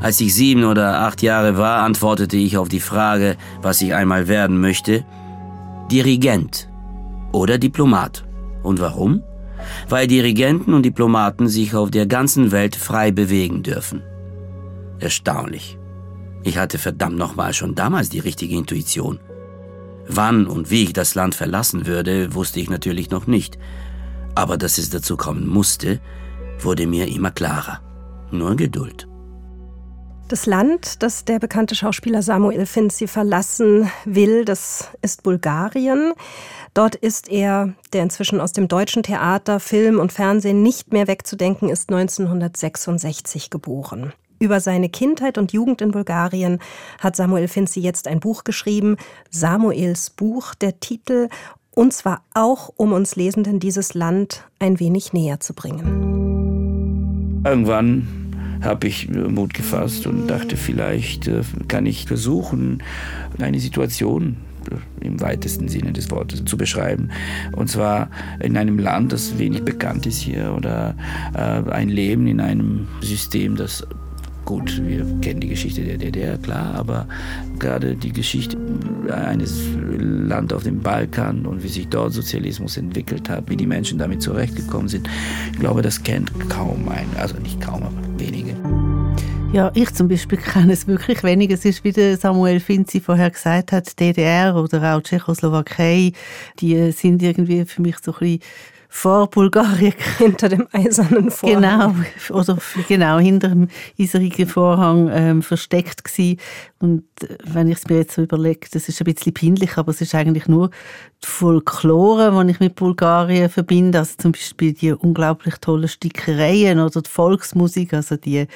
Als ich sieben oder acht Jahre war, antwortete ich auf die Frage, was ich einmal werden möchte, Dirigent oder Diplomat. Und warum? Weil Dirigenten und Diplomaten sich auf der ganzen Welt frei bewegen dürfen. Erstaunlich. Ich hatte verdammt nochmal schon damals die richtige Intuition. Wann und wie ich das Land verlassen würde, wusste ich natürlich noch nicht. Aber dass es dazu kommen musste, wurde mir immer klarer. Nur Geduld. Das Land, das der bekannte Schauspieler Samuel Finzi verlassen will, das ist Bulgarien. Dort ist er, der inzwischen aus dem deutschen Theater, Film und Fernsehen nicht mehr wegzudenken ist, 1966 geboren. Über seine Kindheit und Jugend in Bulgarien hat Samuel Finzi jetzt ein Buch geschrieben, Samuels Buch, der Titel, und zwar auch, um uns Lesenden dieses Land ein wenig näher zu bringen. Irgendwann habe ich Mut gefasst und dachte, vielleicht äh, kann ich versuchen, eine Situation im weitesten Sinne des Wortes zu beschreiben. Und zwar in einem Land, das wenig bekannt ist hier oder äh, ein Leben in einem System, das Gut, wir kennen die Geschichte der DDR, klar, aber gerade die Geschichte eines Landes auf dem Balkan und wie sich dort Sozialismus entwickelt hat, wie die Menschen damit zurechtgekommen sind, ich glaube, das kennt kaum ein, also nicht kaum, aber wenige. Ja, ich zum Beispiel kenne es wirklich wenig. Es ist, wie Samuel Finzi vorher gesagt hat, DDR oder auch Tschechoslowakei, die sind irgendwie für mich so ein bisschen vor Bulgarien. Hinter dem eisernen Vorhang. Genau, oder genau, hinter dem eiserigen Vorhang ähm, versteckt gewesen. Und äh, wenn ich es mir jetzt so überlege, das ist ein bisschen peinlich, aber es ist eigentlich nur die Folklore, die ich mit Bulgarien verbinde. Also zum Beispiel die unglaublich tollen Stickereien oder die Volksmusik. Also die,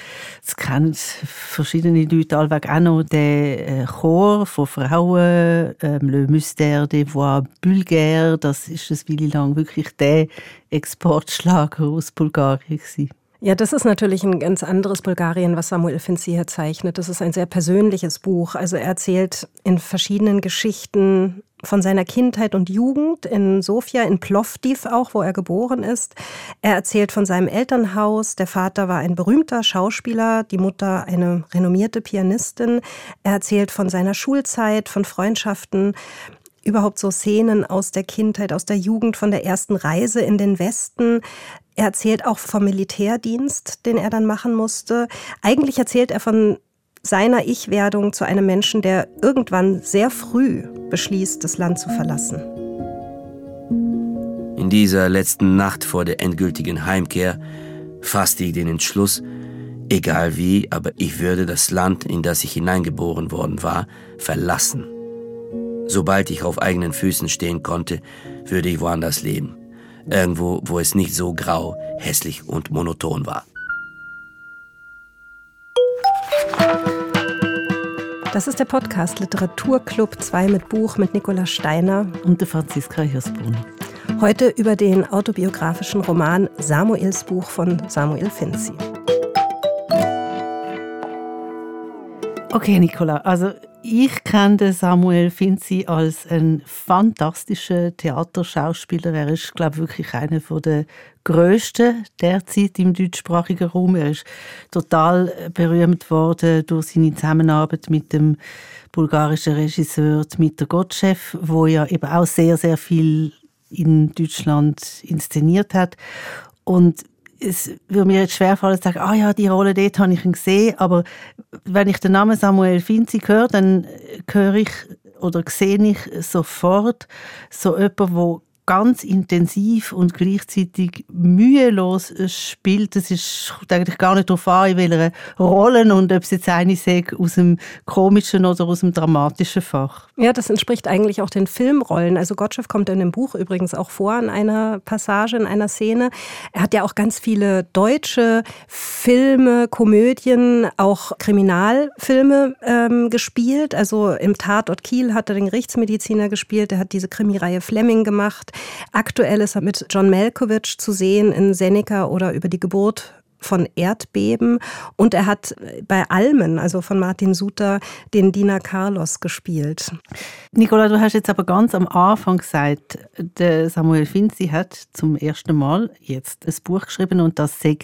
das kennen verschiedene Leute allweg auch noch. Der äh, Chor von Frauen, ähm, Le Mystère des Voix Bulgaires, das ist eine Weile lang wirklich der Exportschlager aus Bulgarien gewesen. Ja, das ist natürlich ein ganz anderes Bulgarien, was Samuel Finzi hier zeichnet. Das ist ein sehr persönliches Buch. Also er erzählt in verschiedenen Geschichten von seiner Kindheit und Jugend in Sofia, in Plovdiv auch, wo er geboren ist. Er erzählt von seinem Elternhaus. Der Vater war ein berühmter Schauspieler, die Mutter eine renommierte Pianistin. Er erzählt von seiner Schulzeit, von Freundschaften überhaupt so Szenen aus der Kindheit, aus der Jugend, von der ersten Reise in den Westen. Er erzählt auch vom Militärdienst, den er dann machen musste. Eigentlich erzählt er von seiner Ich-Werdung zu einem Menschen, der irgendwann sehr früh beschließt, das Land zu verlassen. In dieser letzten Nacht vor der endgültigen Heimkehr fasste ich den Entschluss, egal wie, aber ich würde das Land, in das ich hineingeboren worden war, verlassen. Sobald ich auf eigenen Füßen stehen konnte, würde ich woanders leben. Irgendwo, wo es nicht so grau, hässlich und monoton war. Das ist der Podcast Literaturclub 2 mit Buch mit Nicola Steiner und der Franziska Hirsbrunn. Heute über den autobiografischen Roman Samuels Buch von Samuel Finzi. Okay, Nicola, also ich kenne Samuel Finzi als einen fantastischen Theaterschauspieler. Er ist, glaube ich, wirklich einer der grössten derzeit im deutschsprachigen Raum. Er ist total berühmt worden durch seine Zusammenarbeit mit dem bulgarischen Regisseur Dmitri Gottschew, wo ja eben auch sehr, sehr viel in Deutschland inszeniert hat. Und es würde mir jetzt schwerfallen zu sagen, ah ja, die Rolle dort habe ich ihn gesehen, aber wenn ich den Namen Samuel Finzi höre, dann höre ich oder sehe ich sofort so jemanden, der ganz intensiv und gleichzeitig mühelos spielt. Es ist eigentlich gar nicht darauf an, in welcher Rolle und ob es jetzt eine sagt, aus dem komischen oder aus dem dramatischen Fach. Ja, das entspricht eigentlich auch den Filmrollen. Also Gottschalk kommt in dem Buch übrigens auch vor in einer Passage, in einer Szene. Er hat ja auch ganz viele deutsche Filme, Komödien, auch Kriminalfilme ähm, gespielt. Also im Tatort Kiel hat er den Gerichtsmediziner gespielt. Er hat diese Krimireihe Fleming gemacht. Aktuell ist er mit John Malkovich zu sehen in Seneca oder über die Geburt von Erdbeben und er hat bei Almen, also von Martin Suter, den Diener Carlos gespielt. Nicola, du hast jetzt aber ganz am Anfang gesagt, der Samuel Finzi hat zum ersten Mal jetzt ein Buch geschrieben und das sei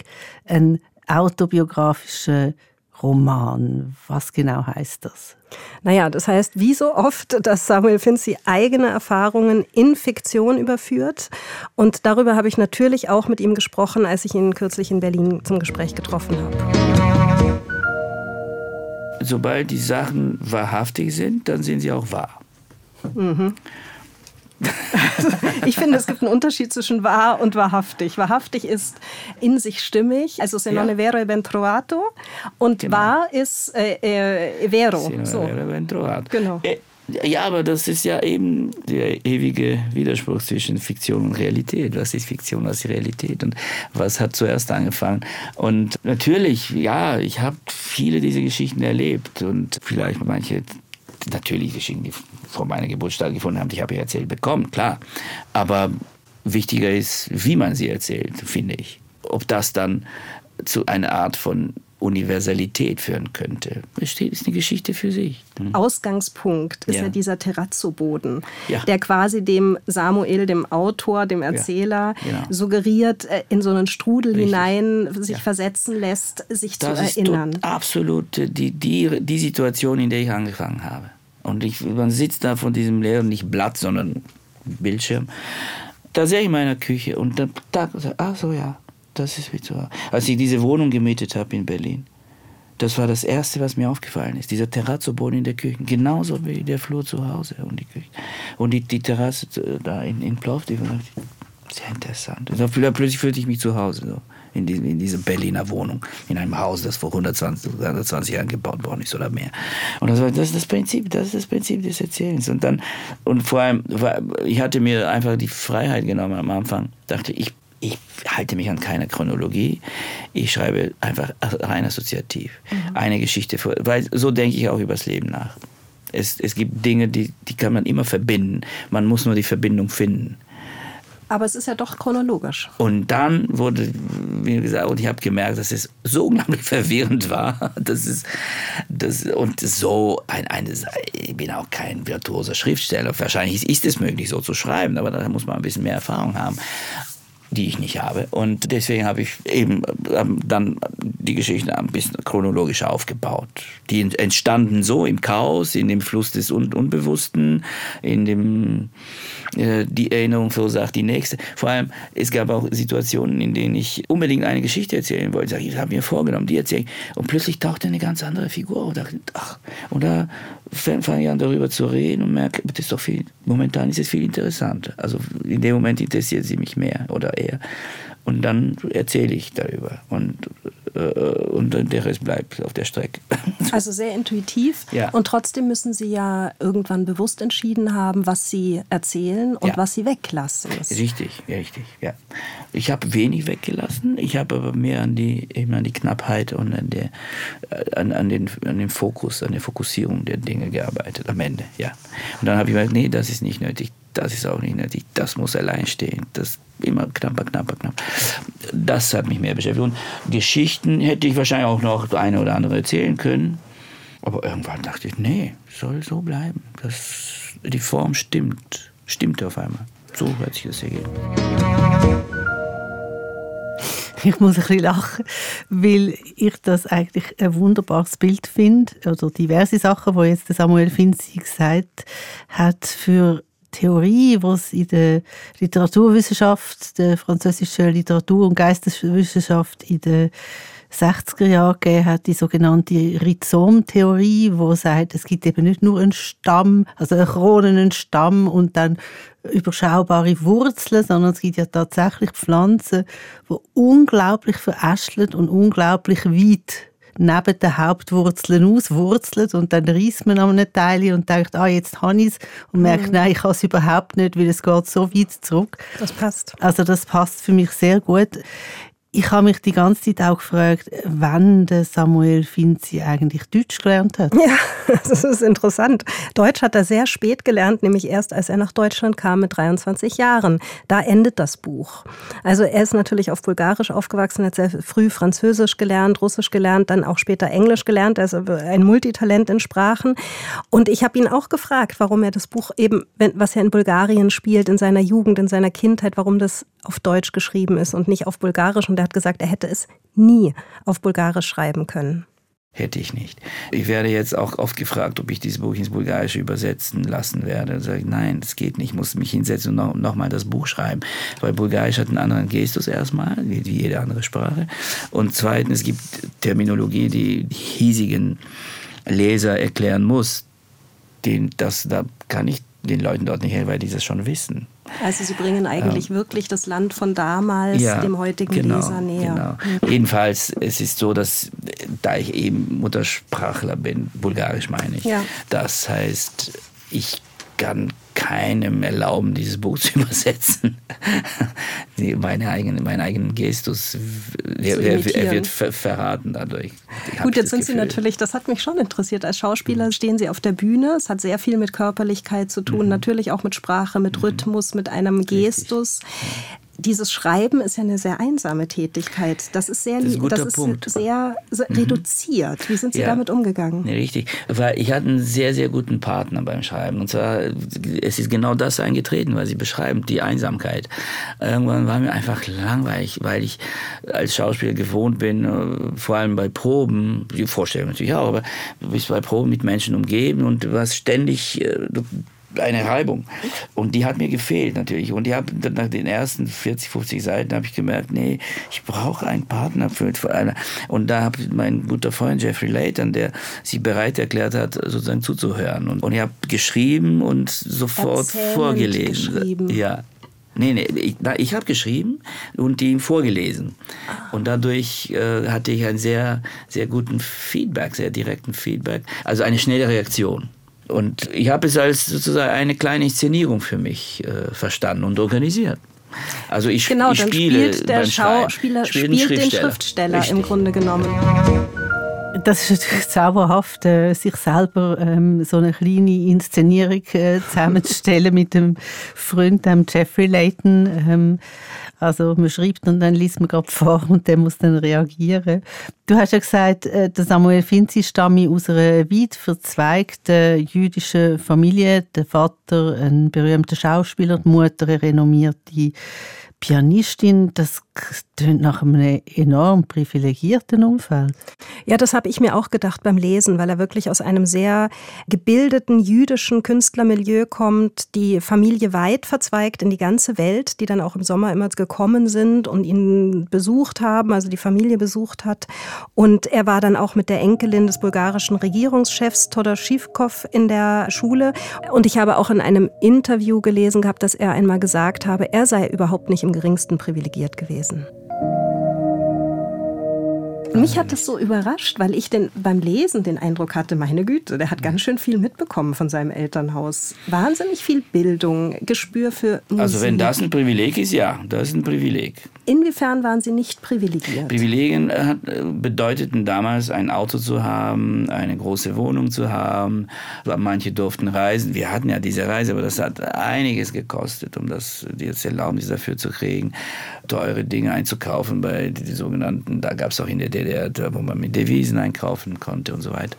ein autobiografischer Roman. Was genau heißt das? Naja, das heißt, wie so oft, dass Samuel Finzi eigene Erfahrungen in Fiktion überführt. Und darüber habe ich natürlich auch mit ihm gesprochen, als ich ihn kürzlich in Berlin zum Gespräch getroffen habe. Sobald die Sachen wahrhaftig sind, dann sind sie auch wahr. Mhm. ich finde, es gibt einen Unterschied zwischen wahr und wahrhaftig. Wahrhaftig ist in sich stimmig, also se non è vero è ben trovato. Und genau. wahr ist äh, äh, vero. Se non so. vero ben trovato. Genau. Äh, ja, aber das ist ja eben der ewige Widerspruch zwischen Fiktion und Realität. Was ist Fiktion, was ist Realität und was hat zuerst angefangen? Und natürlich, ja, ich habe viele dieser Geschichten erlebt und vielleicht manche natürlich Geschichten, die vor meiner Geburt stattgefunden haben, die habe ich erzählt bekommen, klar. Aber wichtiger ist, wie man sie erzählt, finde ich. Ob das dann zu einer Art von Universalität führen könnte. Das ist eine Geschichte für sich. Mhm. Ausgangspunkt ist ja, ja dieser Terrazzo-Boden, ja. der quasi dem Samuel, dem Autor, dem Erzähler, ja, genau. suggeriert, äh, in so einen Strudel Richtig. hinein sich versetzen lässt, sich das zu erinnern. Ist absolut die, die, die Situation, in der ich angefangen habe. Und ich, man sitzt da von diesem leeren, nicht Blatt, sondern Bildschirm. Da sehe ich in meiner Küche und da, da ach so ja, das ist wie so. Als ich diese Wohnung gemietet habe in Berlin, das war das Erste, was mir aufgefallen ist. Dieser Terrazzo-Boden in der Küche. Genauso wie der Flur zu Hause und die Küche. Und die, die Terrasse äh, da in, in Plovdiv. Sehr interessant. Und plötzlich fühlte ich mich zu Hause. So in, die, in dieser Berliner Wohnung, in einem Haus, das vor 120, 120 Jahren gebaut worden ist oder mehr. Und das, war, das ist das Prinzip, das ist das Prinzip des Erzählens. Und dann, und vor allem, ich hatte mir einfach die Freiheit genommen am Anfang, dachte ich, ich halte mich an keine Chronologie. Ich schreibe einfach rein assoziativ. Mhm. Eine Geschichte, vor, weil so denke ich auch über das Leben nach. Es, es gibt Dinge, die, die kann man immer verbinden. Man muss nur die Verbindung finden. Aber es ist ja doch chronologisch. Und dann wurde, wie gesagt, und ich habe gemerkt, dass es so unglaublich verwirrend war. Das ist, das, und so ein, eine, ich bin auch kein virtuoser Schriftsteller. Wahrscheinlich ist es möglich, so zu schreiben, aber da muss man ein bisschen mehr Erfahrung haben die ich nicht habe. Und deswegen habe ich eben ähm, dann die Geschichte ein bisschen chronologisch aufgebaut. Die entstanden so im Chaos, in dem Fluss des Un Unbewussten, in dem äh, die Erinnerung verursacht die nächste. Vor allem, es gab auch Situationen, in denen ich unbedingt eine Geschichte erzählen wollte. Ich habe mir vorgenommen, die erzählen. Und plötzlich tauchte eine ganz andere Figur auf. Und da fange ich an, darüber zu reden und merke, das ist doch viel, momentan ist es viel interessanter. Also in dem Moment interessiert sie mich mehr oder eher. Und dann erzähle ich darüber. Und, äh, und der Rest bleibt auf der Strecke. Also sehr intuitiv. Ja. Und trotzdem müssen Sie ja irgendwann bewusst entschieden haben, was Sie erzählen und ja. was Sie weglassen. Richtig, richtig, ja. Ich habe wenig weggelassen. Ich habe aber mehr an die, eben an die Knappheit und an, der, an, an, den, an den Fokus, an der Fokussierung der Dinge gearbeitet am Ende, ja. Und dann habe ich gesagt, nee, das ist nicht nötig das ist auch nicht nötig, das muss allein stehen. Das immer knapper, knapper, knapper. Das hat mich mehr beschäftigt. Und Geschichten hätte ich wahrscheinlich auch noch eine oder andere erzählen können. Aber irgendwann dachte ich, nee, soll so bleiben. Das, die Form stimmt, stimmt auf einmal. So hört sich das ergeben. Ich muss ein bisschen lachen, weil ich das eigentlich ein wunderbares Bild finde, oder diverse Sachen, die jetzt Samuel Finzi gesagt hat, für Theorie, die es in der Literaturwissenschaft, der französischen Literatur- und Geisteswissenschaft in den 60er Jahren gegeben hat, die sogenannte Rhizom-Theorie, wo sagt, es gibt eben nicht nur einen Stamm, also einen kronenen Stamm und dann überschaubare Wurzeln, sondern es gibt ja tatsächlich Pflanzen, die unglaublich verästelt und unglaublich weit neben den Hauptwurzeln auswurzelt und dann reißt man an einem Teil und denkt, ah, jetzt habe ich es und merkt, mhm. nein, ich habe es überhaupt nicht, weil es geht so weit zurück. Das passt. Also das passt für mich sehr gut ich habe mich die ganze Zeit auch gefragt, wann der Samuel Finzi eigentlich Deutsch gelernt hat. Ja, das ist interessant. Deutsch hat er sehr spät gelernt, nämlich erst als er nach Deutschland kam mit 23 Jahren. Da endet das Buch. Also er ist natürlich auf Bulgarisch aufgewachsen, hat sehr früh Französisch gelernt, Russisch gelernt, dann auch später Englisch gelernt. Er ist ein Multitalent in Sprachen. Und ich habe ihn auch gefragt, warum er das Buch eben, was er in Bulgarien spielt, in seiner Jugend, in seiner Kindheit, warum das auf Deutsch geschrieben ist und nicht auf Bulgarisch. Und er hat gesagt, er hätte es nie auf Bulgarisch schreiben können. Hätte ich nicht. Ich werde jetzt auch oft gefragt, ob ich dieses Buch ins Bulgarische übersetzen lassen werde. Da sage ich, nein, das geht nicht. Ich muss mich hinsetzen und noch, noch das Buch schreiben. Weil Bulgarisch hat einen anderen Gestus erstmal, wie jede andere Sprache. Und zweitens, es gibt Terminologie, die hiesigen Leser erklären muss. Den, das, da kann ich den Leuten dort nicht helfen, weil die das schon wissen. Also Sie bringen eigentlich ähm, wirklich das Land von damals ja, dem heutigen genau, Leser näher. Genau. Mhm. Jedenfalls, es ist so, dass da ich eben Muttersprachler bin, Bulgarisch meine ich, ja. das heißt, ich kann keinem erlauben, dieses Buch zu übersetzen. meine eigene, meinen eigenen Gestus, er, er wird ver verraten dadurch. Gut, jetzt sind Gefühl. Sie natürlich, das hat mich schon interessiert. Als Schauspieler mhm. stehen Sie auf der Bühne. Es hat sehr viel mit Körperlichkeit zu tun, mhm. natürlich auch mit Sprache, mit mhm. Rhythmus, mit einem Gestus. Richtig dieses Schreiben ist ja eine sehr einsame Tätigkeit. Das ist sehr, das ist, das ist sehr, sehr mhm. reduziert. Wie sind Sie ja, damit umgegangen? Nee, richtig, weil ich hatte einen sehr, sehr guten Partner beim Schreiben. Und zwar, es ist genau das eingetreten, was Sie beschreiben, die Einsamkeit. Irgendwann war mir einfach langweilig, weil ich als Schauspieler gewohnt bin, äh, vor allem bei Proben, die Vorstellung natürlich auch, aber du bist bei Proben mit Menschen umgeben und warst ständig, äh, du eine Reibung. Und die hat mir gefehlt natürlich. Und ich habe nach den ersten 40, 50 Seiten habe ich gemerkt, nee, ich brauche einen Partner für, für eine. Und da habe mein guter Freund Jeffrey Layton, der sich bereit erklärt hat, sozusagen zuzuhören. Und, und ich habe geschrieben und sofort Erzählend vorgelesen. Ja. Nee, nee, ich, ich habe geschrieben und ihm vorgelesen. Und dadurch äh, hatte ich einen sehr, sehr guten Feedback, sehr direkten Feedback. Also eine schnelle Reaktion. Und ich habe es als sozusagen eine kleine Inszenierung für mich äh, verstanden und organisiert. Also ich, genau, ich spiele spielt der Schauspieler spielt den Schriftsteller, Schriftsteller im Grunde genommen. Das ist natürlich zauberhaft, äh, sich selber ähm, so eine kleine Inszenierung äh, zusammenzustellen mit dem Freund, dem Jeffrey Layton. Ähm, also man schreibt und dann liest man gerade vor und der muss dann reagieren. Du hast ja gesagt, äh, der Samuel Finzi stamme aus einer weit verzweigten jüdischen Familie. Der Vater ein berühmter Schauspieler, die Mutter eine renommierte Pianistin, das klingt nach einem enorm privilegierten Umfeld. Ja, das habe ich mir auch gedacht beim Lesen, weil er wirklich aus einem sehr gebildeten jüdischen Künstlermilieu kommt, die Familie weit verzweigt in die ganze Welt, die dann auch im Sommer immer gekommen sind und ihn besucht haben, also die Familie besucht hat. Und er war dann auch mit der Enkelin des bulgarischen Regierungschefs Todor Schivkov in der Schule. Und ich habe auch in einem Interview gelesen gehabt, dass er einmal gesagt habe, er sei überhaupt nicht im geringsten privilegiert gewesen. Mich hat das so überrascht, weil ich den, beim Lesen den Eindruck hatte, meine Güte, der hat ganz schön viel mitbekommen von seinem Elternhaus. Wahnsinnig viel Bildung, Gespür für Musik. Also wenn das ein Privileg ist, ja, das ist ein Privileg. Inwiefern waren Sie nicht privilegiert? Privilegien äh, bedeuteten damals, ein Auto zu haben, eine große Wohnung zu haben. Manche durften reisen. Wir hatten ja diese Reise, aber das hat einiges gekostet, um das jetzt Erlaubnis dafür zu kriegen, teure Dinge einzukaufen bei den sogenannten, da gab es auch in der DDR, wo man mit Devisen einkaufen konnte und so weiter.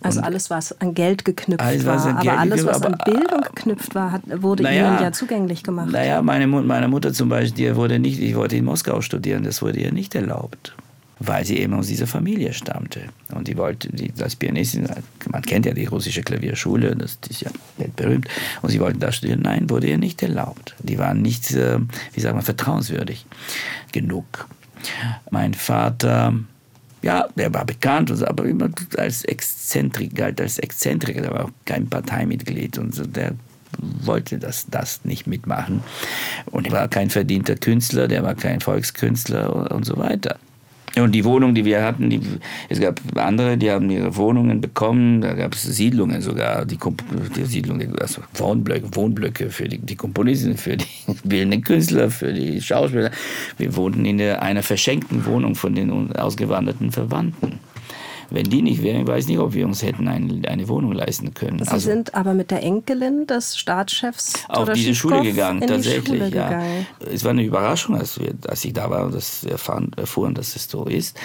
Also alles, was an Geld geknüpft alles, war, aber Geld alles, was an Bildung geknüpft war, hat, wurde naja, Ihnen ja zugänglich gemacht. Naja, meine, meine Mutter zum Beispiel, die wurde nicht, ich wollte in Moskau studieren, das wurde ihr nicht erlaubt weil sie eben aus dieser Familie stammte. Und die wollte, die, als Pianistin, man kennt ja die russische Klavierschule, das ist ja weltberühmt, und sie wollten da studieren. Nein, wurde ihr nicht erlaubt. Die waren nicht, äh, wie sagt man, vertrauenswürdig genug. Mein Vater, ja, der war bekannt, aber immer als Exzentrik, galt als Exzentriker, der war auch kein Parteimitglied und so, der wollte das, das nicht mitmachen. Und er war kein verdienter Künstler, der war kein Volkskünstler und so weiter. Und die Wohnung, die wir hatten, die, es gab andere, die haben ihre Wohnungen bekommen, da gab es Siedlungen sogar, die, die Siedlung, also Wohnblöcke, Wohnblöcke für die, die Komponisten, für die bildenden Künstler, für die Schauspieler. Wir wohnten in einer verschenkten Wohnung von den ausgewanderten Verwandten. Wenn die nicht wären, ich weiß nicht, ob wir uns hätten eine, eine Wohnung leisten können. Sie also, sind aber mit der Enkelin des Staatschefs auf diese Schule gegangen, tatsächlich. Schule ja. Gegangen. Es war eine Überraschung, als, wir, als ich da war und das erfahren, erfuhren, dass es so ist.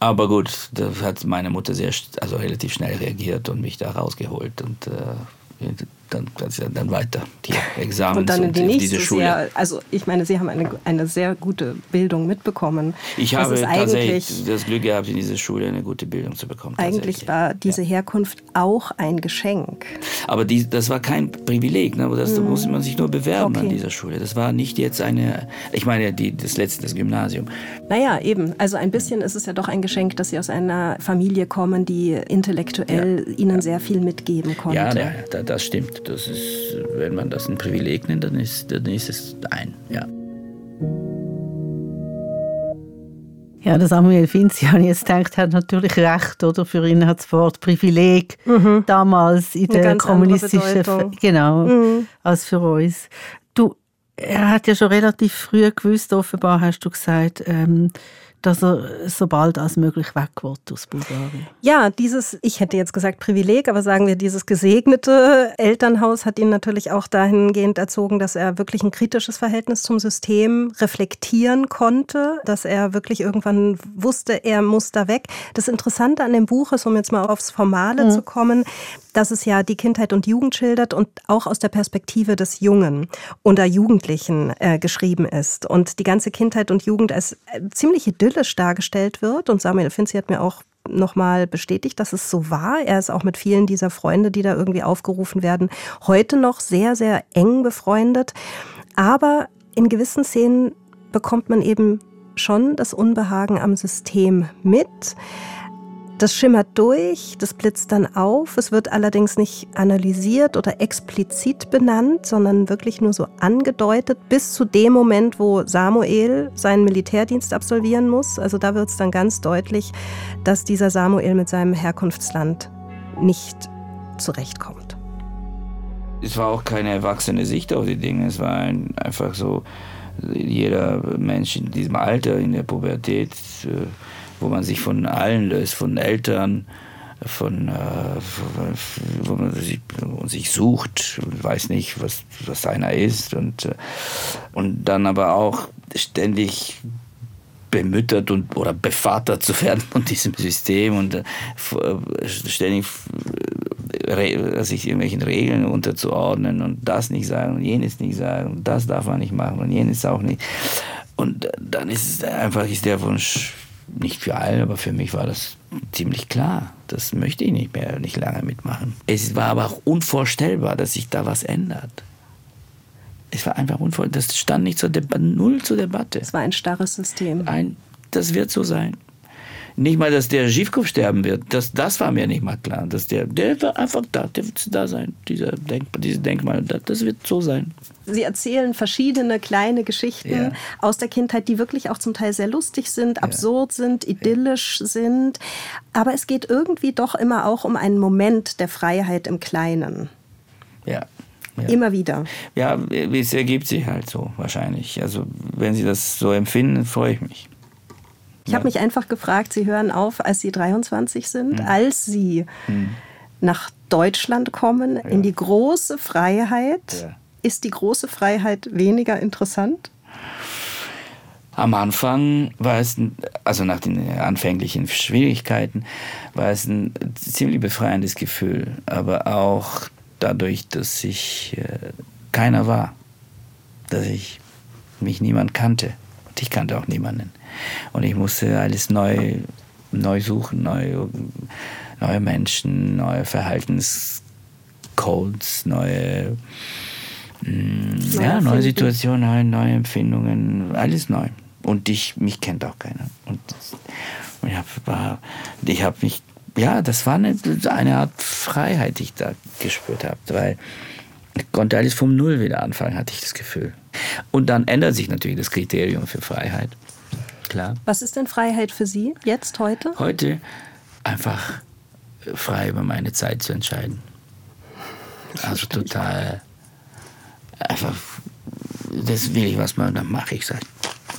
Aber gut, da hat meine Mutter sehr, also relativ schnell reagiert und mich da rausgeholt. Und äh, dann, dann weiter die Examen und dann in die nächste diese Schule. Sehr, also ich meine, Sie haben eine, eine sehr gute Bildung mitbekommen. Ich habe tatsächlich das Glück gehabt, in dieser Schule eine gute Bildung zu bekommen. Eigentlich war diese. Herkunft auch ein Geschenk. Aber die, das war kein Privileg, ne? das, da mhm. musste man sich nur bewerben okay. an dieser Schule. Das war nicht jetzt eine, ich meine die, das letzte, das Gymnasium. Naja, eben. Also ein bisschen ist es ja doch ein Geschenk, dass Sie aus einer Familie kommen, die intellektuell ja. Ihnen sehr viel mitgeben konnte. Ja, ja, das stimmt. Das ist, wenn man das ein Privileg nennt, dann ist, dann ist es ein, ja. Ja, der Samuel Finzi, ich jetzt gedacht, hat natürlich recht, oder? Für ihn hat das Wort Privileg mhm. damals in der kommunistischen, genau, mhm. als für uns. Du, er hat ja schon relativ früh gewusst, offenbar hast du gesagt, ähm, dass er so bald als möglich weg wird aus Bulgarien. Ja, dieses, ich hätte jetzt gesagt Privileg, aber sagen wir, dieses gesegnete Elternhaus hat ihn natürlich auch dahingehend erzogen, dass er wirklich ein kritisches Verhältnis zum System reflektieren konnte, dass er wirklich irgendwann wusste, er muss da weg. Das Interessante an dem Buch ist, um jetzt mal aufs Formale mhm. zu kommen, dass es ja die Kindheit und Jugend schildert und auch aus der Perspektive des Jungen oder Jugendlichen äh, geschrieben ist. Und die ganze Kindheit und Jugend als äh, ziemlich idyllisch dargestellt wird. Und Samuel Finzi hat mir auch nochmal bestätigt, dass es so war. Er ist auch mit vielen dieser Freunde, die da irgendwie aufgerufen werden, heute noch sehr, sehr eng befreundet. Aber in gewissen Szenen bekommt man eben schon das Unbehagen am System mit. Das schimmert durch, das blitzt dann auf. Es wird allerdings nicht analysiert oder explizit benannt, sondern wirklich nur so angedeutet, bis zu dem Moment, wo Samuel seinen Militärdienst absolvieren muss. Also da wird es dann ganz deutlich, dass dieser Samuel mit seinem Herkunftsland nicht zurechtkommt. Es war auch keine erwachsene Sicht auf die Dinge. Es war ein, einfach so, jeder Mensch in diesem Alter, in der Pubertät, äh, wo man sich von allen löst, von Eltern, von, äh, wo man sich, sich sucht, weiß nicht, was, was einer ist und, äh, und dann aber auch ständig bemüttert und oder bevatert zu werden von diesem System und äh, ständig sich irgendwelchen Regeln unterzuordnen und das nicht sagen und jenes nicht sagen und das darf man nicht machen und jenes auch nicht. Und dann ist es einfach ist der Wunsch nicht für alle, aber für mich war das ziemlich klar. Das möchte ich nicht mehr, nicht lange mitmachen. Es war aber auch unvorstellbar, dass sich da was ändert. Es war einfach unvorstellbar. Das stand nicht zur Debatte, null zur Debatte. Es war ein starres System. Ein, das wird so sein. Nicht mal, dass der Schiefkopf sterben wird, das, das war mir nicht mal klar. Dass der, der wird einfach da, der wird da sein, dieser Denk, dieses Denkmal, das wird so sein. Sie erzählen verschiedene kleine Geschichten ja. aus der Kindheit, die wirklich auch zum Teil sehr lustig sind, absurd ja. sind, idyllisch ja. sind. Aber es geht irgendwie doch immer auch um einen Moment der Freiheit im Kleinen. Ja. Ja. Immer wieder. Ja, es ergibt sich halt so wahrscheinlich. Also wenn Sie das so empfinden, freue ich mich. Ich ja. habe mich einfach gefragt, Sie hören auf, als Sie 23 sind, hm. als Sie hm. nach Deutschland kommen, ja. in die große Freiheit. Ja. Ist die große Freiheit weniger interessant? Am Anfang war es, also nach den anfänglichen Schwierigkeiten, war es ein ziemlich befreiendes Gefühl. Aber auch dadurch, dass ich äh, keiner war, dass ich mich niemand kannte. Und ich kannte auch niemanden. Und ich musste alles neu, neu suchen, neu, neue Menschen, neue Verhaltenscodes, neue, mh, mm, ja, neue Situationen, neue, neue Empfindungen, alles neu. Und ich, mich kennt auch keiner. Und, und ich habe ich hab mich, ja, das war eine, eine Art Freiheit, die ich da gespürt habe, weil konnte alles vom Null wieder anfangen, hatte ich das Gefühl. Und dann ändert sich natürlich das Kriterium für Freiheit klar. Was ist denn Freiheit für Sie jetzt, heute? Heute einfach frei über meine Zeit zu entscheiden. Also total einfach, das will ich was machen, dann mache ich es halt.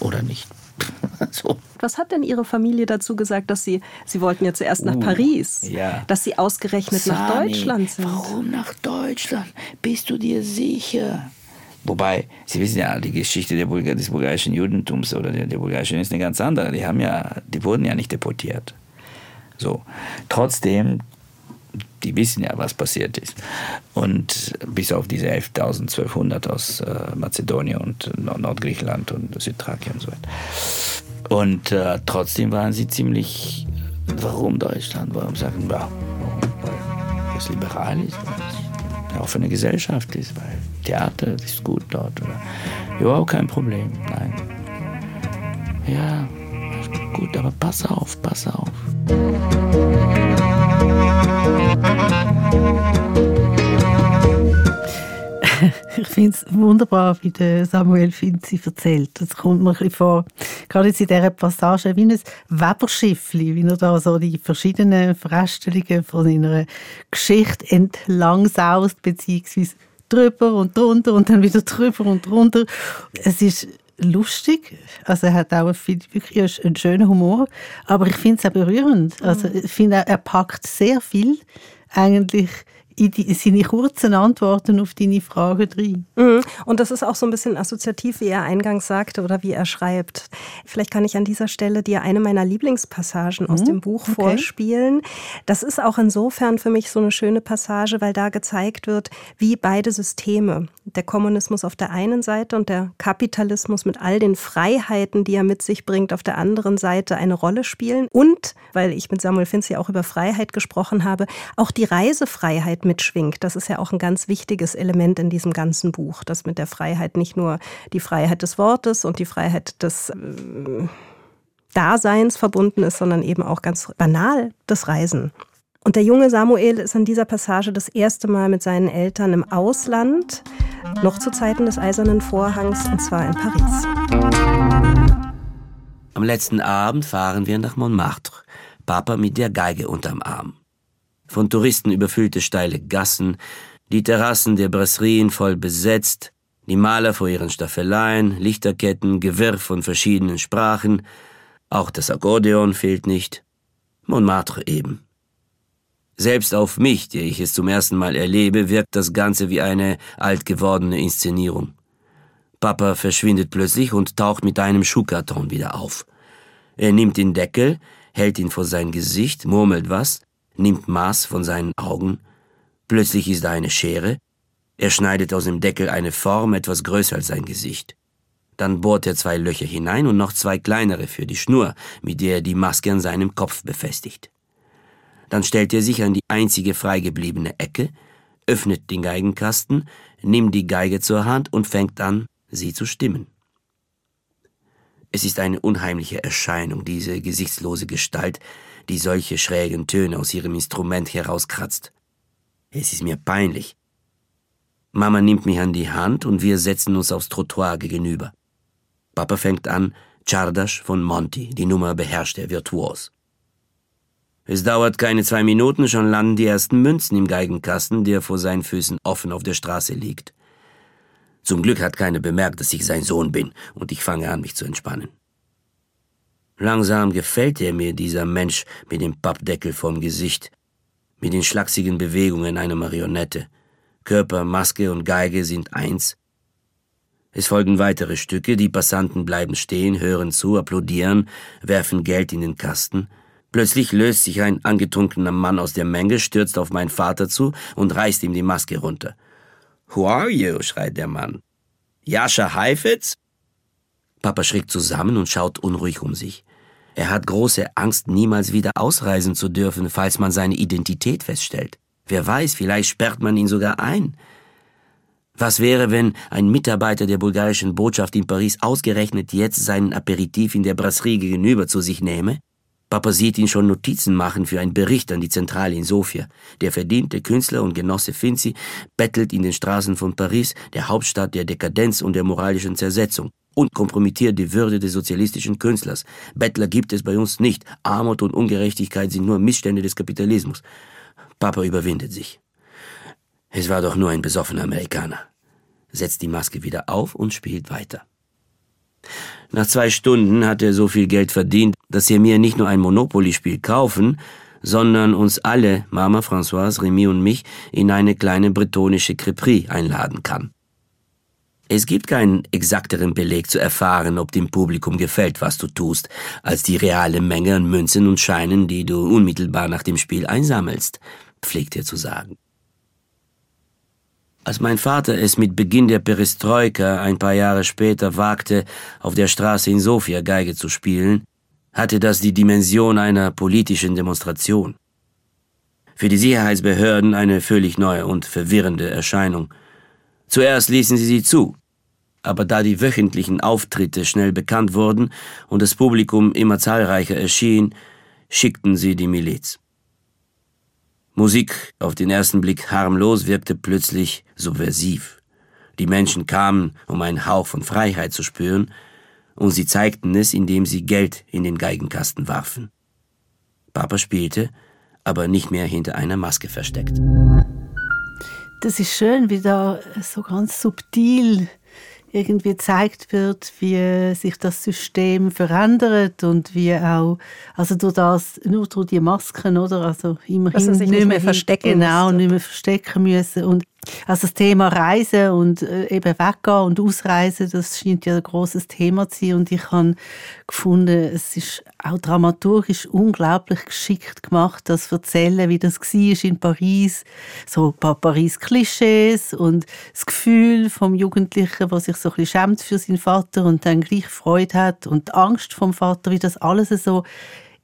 Oder nicht. so. Was hat denn Ihre Familie dazu gesagt, dass Sie, Sie wollten ja zuerst nach uh, Paris, ja. dass Sie ausgerechnet Sani, nach Deutschland sind? Warum nach Deutschland? Bist du dir sicher? Wobei, Sie wissen ja, die Geschichte der Bulgar des bulgarischen Judentums oder der, der bulgarischen ist eine ganz andere. Die, haben ja, die wurden ja nicht deportiert. So. Trotzdem die wissen ja, was passiert ist. Und bis auf diese 11.000, 1200 aus äh, Mazedonien und Nordgriechenland und Südthrakien und so weiter. Und äh, trotzdem waren sie ziemlich, warum Deutschland? Warum sagen wir, weil es liberal ist, weil es eine offene Gesellschaft ist, weil Theater ist gut dort. Oder, überhaupt kein Problem, nein. Ja, gut, aber pass auf, pass auf. Ich finde es wunderbar, wie Samuel Finzi erzählt. Das kommt mir ein bisschen vor, gerade jetzt in dieser Passage, wie ein Weberschiffli, wie er da so die verschiedenen Feststellungen von seiner Geschichte entlang saust, beziehungsweise drüber und drunter und dann wieder drüber und drunter. Es ist lustig, also er hat auch wirklich einen schönen Humor, aber ich finde es auch berührend. Also ich finde, er packt sehr viel eigentlich seine kurzen Antworten auf deine Fragen drin. Mhm. Und das ist auch so ein bisschen assoziativ, wie er eingangs sagte oder wie er schreibt. Vielleicht kann ich an dieser Stelle dir eine meiner Lieblingspassagen aus mhm. dem Buch okay. vorspielen. Das ist auch insofern für mich so eine schöne Passage, weil da gezeigt wird, wie beide Systeme, der Kommunismus auf der einen Seite und der Kapitalismus mit all den Freiheiten, die er mit sich bringt, auf der anderen Seite eine Rolle spielen. Und, weil ich mit Samuel Finzi auch über Freiheit gesprochen habe, auch die Reisefreiheit mitschwingt. Das ist ja auch ein ganz wichtiges Element in diesem ganzen Buch, dass mit der Freiheit nicht nur die Freiheit des Wortes und die Freiheit des äh, Daseins verbunden ist, sondern eben auch ganz banal das Reisen. Und der junge Samuel ist in dieser Passage das erste Mal mit seinen Eltern im Ausland, noch zu Zeiten des Eisernen Vorhangs, und zwar in Paris. Am letzten Abend fahren wir nach Montmartre, Papa mit der Geige unterm Arm von Touristen überfüllte steile Gassen, die Terrassen der Brasserien voll besetzt, die Maler vor ihren Staffeleien, Lichterketten, Gewirr von verschiedenen Sprachen, auch das Akkordeon fehlt nicht. Montmartre eben. Selbst auf mich, der ich es zum ersten Mal erlebe, wirkt das Ganze wie eine alt gewordene Inszenierung. Papa verschwindet plötzlich und taucht mit einem Schuhkarton wieder auf. Er nimmt den Deckel, hält ihn vor sein Gesicht, murmelt was, nimmt Maß von seinen Augen, plötzlich ist da eine Schere, er schneidet aus dem Deckel eine Form etwas größer als sein Gesicht. Dann bohrt er zwei Löcher hinein und noch zwei kleinere für die Schnur, mit der er die Maske an seinem Kopf befestigt. Dann stellt er sich an die einzige freigebliebene Ecke, öffnet den Geigenkasten, nimmt die Geige zur Hand und fängt an, sie zu stimmen. Es ist eine unheimliche Erscheinung, diese gesichtslose Gestalt, die solche schrägen Töne aus ihrem Instrument herauskratzt. Es ist mir peinlich. Mama nimmt mich an die Hand und wir setzen uns aufs Trottoir gegenüber. Papa fängt an, Czardasch von Monty, die Nummer beherrscht er virtuos. Es dauert keine zwei Minuten, schon landen die ersten Münzen im Geigenkasten, der vor seinen Füßen offen auf der Straße liegt. Zum Glück hat keiner bemerkt, dass ich sein Sohn bin, und ich fange an, mich zu entspannen. Langsam gefällt er mir, dieser Mensch mit dem Pappdeckel vorm Gesicht, mit den schlachsigen Bewegungen einer Marionette. Körper, Maske und Geige sind eins. Es folgen weitere Stücke, die Passanten bleiben stehen, hören zu, applaudieren, werfen Geld in den Kasten. Plötzlich löst sich ein angetrunkener Mann aus der Menge, stürzt auf meinen Vater zu und reißt ihm die Maske runter. Who are you? schreit der Mann. Jascha Heifetz? Papa schreckt zusammen und schaut unruhig um sich. Er hat große Angst, niemals wieder ausreisen zu dürfen, falls man seine Identität feststellt. Wer weiß, vielleicht sperrt man ihn sogar ein. Was wäre, wenn ein Mitarbeiter der bulgarischen Botschaft in Paris ausgerechnet jetzt seinen Aperitif in der Brasserie gegenüber zu sich nehme? Papa sieht ihn schon Notizen machen für einen Bericht an die Zentrale in Sofia. Der verdiente Künstler und Genosse Finzi bettelt in den Straßen von Paris, der Hauptstadt der Dekadenz und der moralischen Zersetzung und kompromittiert die Würde des sozialistischen Künstlers. Bettler gibt es bei uns nicht. Armut und Ungerechtigkeit sind nur Missstände des Kapitalismus. Papa überwindet sich. Es war doch nur ein besoffener Amerikaner. Setzt die Maske wieder auf und spielt weiter. Nach zwei Stunden hat er so viel Geld verdient, dass er mir nicht nur ein Monopoly-Spiel kaufen, sondern uns alle, Mama, Françoise, Remy und mich, in eine kleine bretonische Crêperie einladen kann. Es gibt keinen exakteren Beleg zu erfahren, ob dem Publikum gefällt, was du tust, als die reale Menge an Münzen und Scheinen, die du unmittelbar nach dem Spiel einsammelst. pflegt er zu sagen. Als mein Vater es mit Beginn der Perestroika ein paar Jahre später wagte, auf der Straße in Sofia Geige zu spielen, hatte das die Dimension einer politischen Demonstration. Für die Sicherheitsbehörden eine völlig neue und verwirrende Erscheinung. Zuerst ließen sie sie zu, aber da die wöchentlichen Auftritte schnell bekannt wurden und das Publikum immer zahlreicher erschien, schickten sie die Miliz. Musik, auf den ersten Blick harmlos, wirkte plötzlich subversiv. Die Menschen kamen, um einen Hauch von Freiheit zu spüren, und sie zeigten es, indem sie Geld in den Geigenkasten warfen. Papa spielte, aber nicht mehr hinter einer Maske versteckt. Das ist schön, wie da so ganz subtil irgendwie gezeigt wird, wie sich das System verändert und wie auch, also durch das, nur durch die Masken, oder? Also immerhin nicht, nicht mehr verstecken Genau, nicht mehr verstecken müssen und also das Thema Reisen und äh, eben weggehen und ausreisen, das scheint ja ein großes Thema zu sein. Und ich habe gefunden, es ist auch dramaturgisch unglaublich geschickt gemacht, das zu erzählen, wie das war in Paris. So ein paar Paris-Klischees und das Gefühl vom Jugendlichen, der sich so ein bisschen schämt für seinen Vater und dann gleich Freude hat und die Angst vom Vater, wie das alles so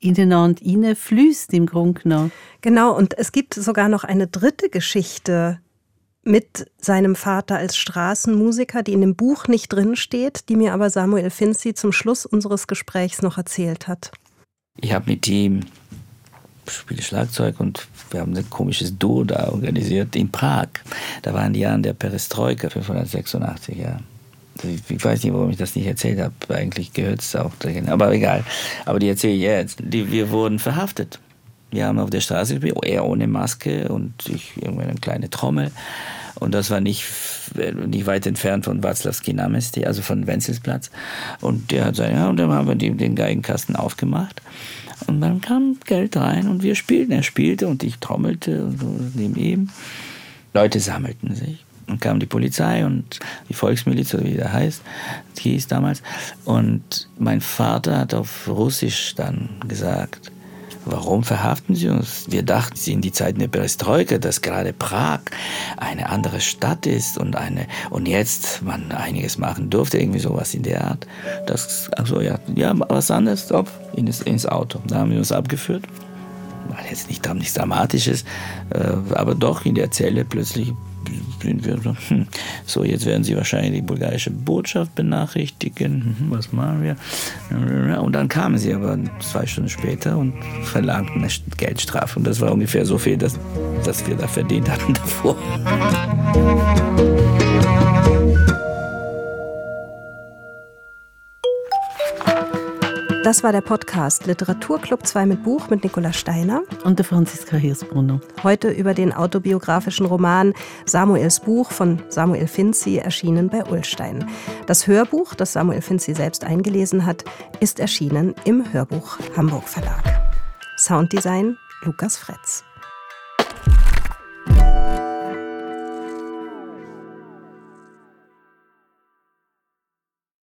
ineinander hineinfließt im Grunde genommen. Genau, und es gibt sogar noch eine dritte Geschichte, mit seinem Vater als Straßenmusiker, die in dem Buch nicht drinsteht, die mir aber Samuel Finzi zum Schluss unseres Gesprächs noch erzählt hat. Ich habe mit ihm spiele Schlagzeug und wir haben ein komisches Duo da organisiert in Prag. Da waren die Jahren der Perestroika, 586, ja. Ich weiß nicht, warum ich das nicht erzählt habe. Eigentlich gehört es auch dahin. Aber egal. Aber die erzähle ich jetzt. Die, wir wurden verhaftet. Wir haben auf der Straße gespielt, er ohne Maske und ich irgendwie eine kleine Trommel. Und das war nicht, nicht weit entfernt von Václavský náměstí, also von Wenzelsplatz. Und der hat gesagt, ja, und dann haben wir den Geigenkasten aufgemacht. Und dann kam Geld rein und wir spielten. Er spielte und ich trommelte und so neben ihm. Leute sammelten sich. Und kam die Polizei und die Volksmiliz, wie der heißt, die hieß damals. Und mein Vater hat auf Russisch dann gesagt, Warum verhaften sie uns? Wir dachten, sie in die Zeiten der Perestroika, dass gerade Prag eine andere Stadt ist und eine und jetzt man einiges machen durfte, irgendwie sowas in der Art. Das, also ja, ja, was anderes, stopp, ins, ins Auto. Da haben wir uns abgeführt. War jetzt nicht, nichts Dramatisches, äh, aber doch in der Zelle plötzlich wir so, hm, so, jetzt werden sie wahrscheinlich die bulgarische Botschaft benachrichtigen. Hm, was machen wir? Und dann kamen sie aber zwei Stunden später und verlangten eine Geldstrafe. Und das war ungefähr so viel, dass, dass wir da verdient hatten davor. Das war der Podcast Literaturclub 2 mit Buch mit Nicola Steiner und der Franziska Hirsbrunner. Heute über den autobiografischen Roman Samuels Buch von Samuel Finzi, erschienen bei Ullstein. Das Hörbuch, das Samuel Finzi selbst eingelesen hat, ist erschienen im Hörbuch Hamburg Verlag. Sounddesign Lukas Fretz.